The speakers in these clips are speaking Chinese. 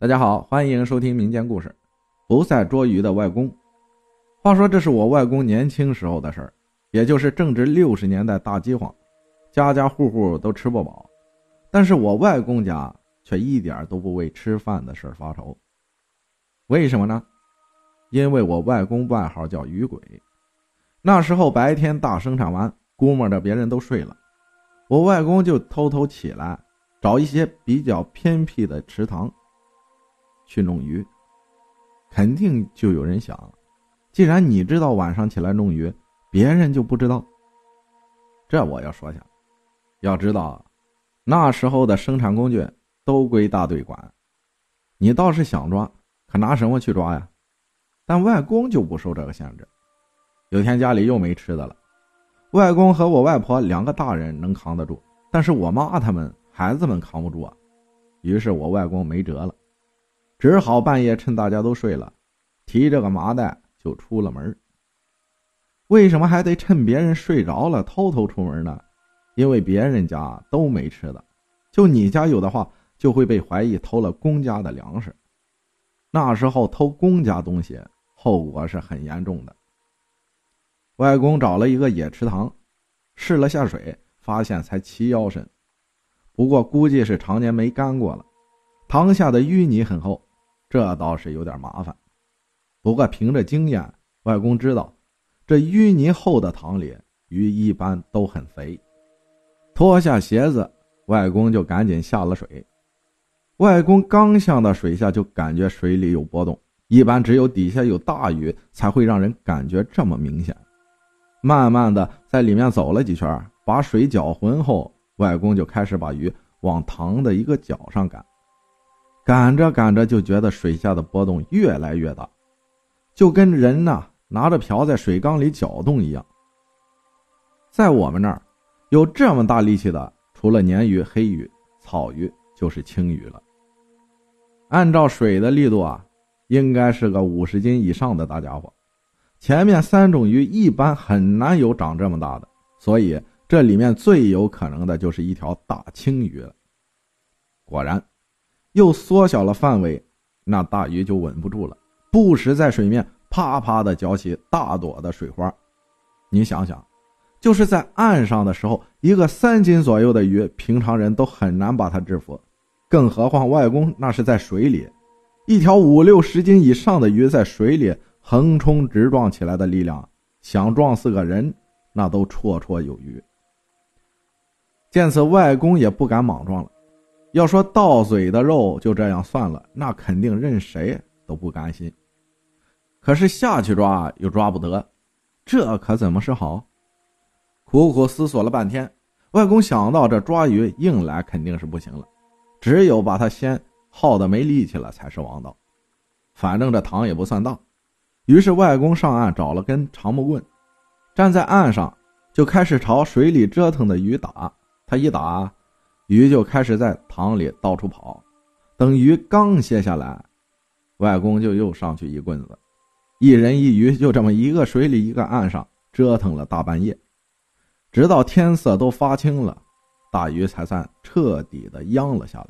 大家好，欢迎收听民间故事。不赛捉鱼的外公。话说，这是我外公年轻时候的事儿，也就是正值六十年代大饥荒，家家户户都吃不饱。但是我外公家却一点都不为吃饭的事儿发愁。为什么呢？因为我外公外号叫鱼鬼。那时候白天大生产完，估摸着别人都睡了，我外公就偷偷起来，找一些比较偏僻的池塘。去弄鱼，肯定就有人想，既然你知道晚上起来弄鱼，别人就不知道。这我要说下，要知道，那时候的生产工具都归大队管，你倒是想抓，可拿什么去抓呀？但外公就不受这个限制。有天家里又没吃的了，外公和我外婆两个大人能扛得住，但是我妈他们孩子们扛不住啊。于是我外公没辙了。只好半夜趁大家都睡了，提着个麻袋就出了门。为什么还得趁别人睡着了偷偷出门呢？因为别人家都没吃的，就你家有的话，就会被怀疑偷了公家的粮食。那时候偷公家东西，后果是很严重的。外公找了一个野池塘，试了下水，发现才齐腰深，不过估计是常年没干过了，塘下的淤泥很厚。这倒是有点麻烦，不过凭着经验，外公知道，这淤泥厚的塘里鱼一般都很肥。脱下鞋子，外公就赶紧下了水。外公刚下到水下，就感觉水里有波动，一般只有底下有大鱼才会让人感觉这么明显。慢慢的在里面走了几圈，把水搅浑后，外公就开始把鱼往塘的一个角上赶。赶着赶着，就觉得水下的波动越来越大，就跟人呐拿着瓢在水缸里搅动一样。在我们那儿，有这么大力气的，除了鲶鱼、黑鱼、草鱼，就是青鱼了。按照水的力度啊，应该是个五十斤以上的大家伙。前面三种鱼一般很难有长这么大的，所以这里面最有可能的就是一条大青鱼了。果然。又缩小了范围，那大鱼就稳不住了，不时在水面啪啪的搅起大朵的水花。你想想，就是在岸上的时候，一个三斤左右的鱼，平常人都很难把它制服，更何况外公那是在水里，一条五六十斤以上的鱼在水里横冲直撞起来的力量，想撞死个人，那都绰绰有余。见此，外公也不敢莽撞了。要说到嘴的肉就这样算了，那肯定任谁都不甘心。可是下去抓又抓不得，这可怎么是好？苦苦思索了半天，外公想到这抓鱼硬来肯定是不行了，只有把他先耗得没力气了才是王道。反正这塘也不算大，于是外公上岸找了根长木棍，站在岸上就开始朝水里折腾的鱼打。他一打。鱼就开始在塘里到处跑，等鱼刚歇下来，外公就又上去一棍子，一人一鱼就这么一个水里一个岸上折腾了大半夜，直到天色都发青了，大鱼才算彻底的央了下来。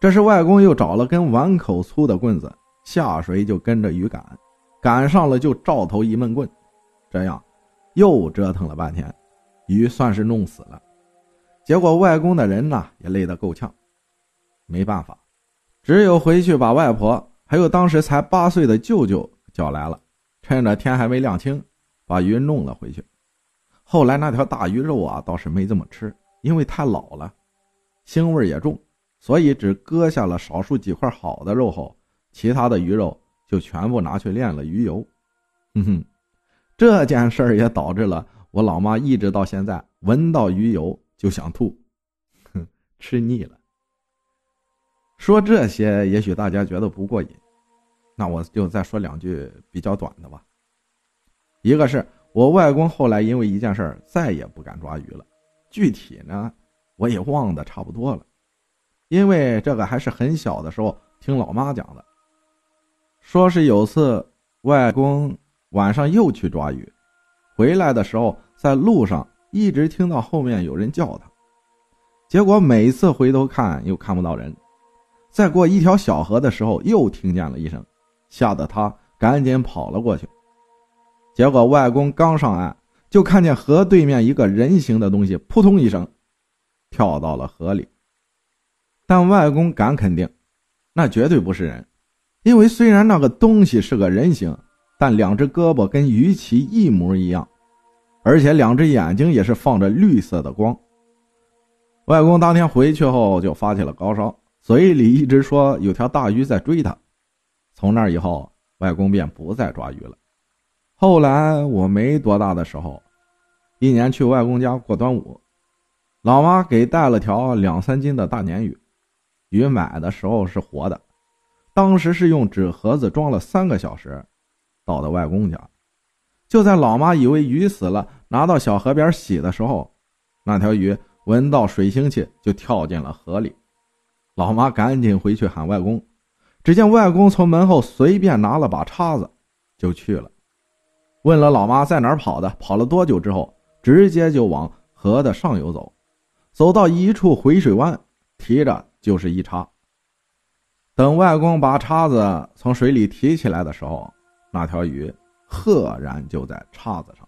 这时外公又找了根碗口粗的棍子下水就跟着鱼赶，赶上了就照头一闷棍，这样又折腾了半天，鱼算是弄死了。结果外公的人呢也累得够呛，没办法，只有回去把外婆还有当时才八岁的舅舅叫来了，趁着天还没亮清，把鱼弄了回去。后来那条大鱼肉啊倒是没怎么吃，因为太老了，腥味也重，所以只割下了少数几块好的肉后，其他的鱼肉就全部拿去炼了鱼油。哼哼，这件事儿也导致了我老妈一直到现在闻到鱼油。就想吐，哼，吃腻了。说这些，也许大家觉得不过瘾，那我就再说两句比较短的吧。一个是我外公后来因为一件事再也不敢抓鱼了，具体呢我也忘得差不多了，因为这个还是很小的时候听老妈讲的。说是有次外公晚上又去抓鱼，回来的时候在路上。一直听到后面有人叫他，结果每次回头看又看不到人，在过一条小河的时候，又听见了一声，吓得他赶紧跑了过去。结果外公刚上岸，就看见河对面一个人形的东西扑通一声跳到了河里。但外公敢肯定，那绝对不是人，因为虽然那个东西是个人形，但两只胳膊跟鱼鳍一模一样，而且两只眼睛也是放着绿色的光。外公当天回去后就发起了高烧。嘴里一直说有条大鱼在追他，从那以后，外公便不再抓鱼了。后来我没多大的时候，一年去外公家过端午，老妈给带了条两三斤的大鲶鱼，鱼买的时候是活的，当时是用纸盒子装了三个小时，到的外公家。就在老妈以为鱼死了，拿到小河边洗的时候，那条鱼闻到水腥气就跳进了河里。老妈赶紧回去喊外公，只见外公从门后随便拿了把叉子，就去了。问了老妈在哪跑的，跑了多久之后，直接就往河的上游走，走到一处回水湾，提着就是一叉。等外公把叉子从水里提起来的时候，那条鱼赫然就在叉子上。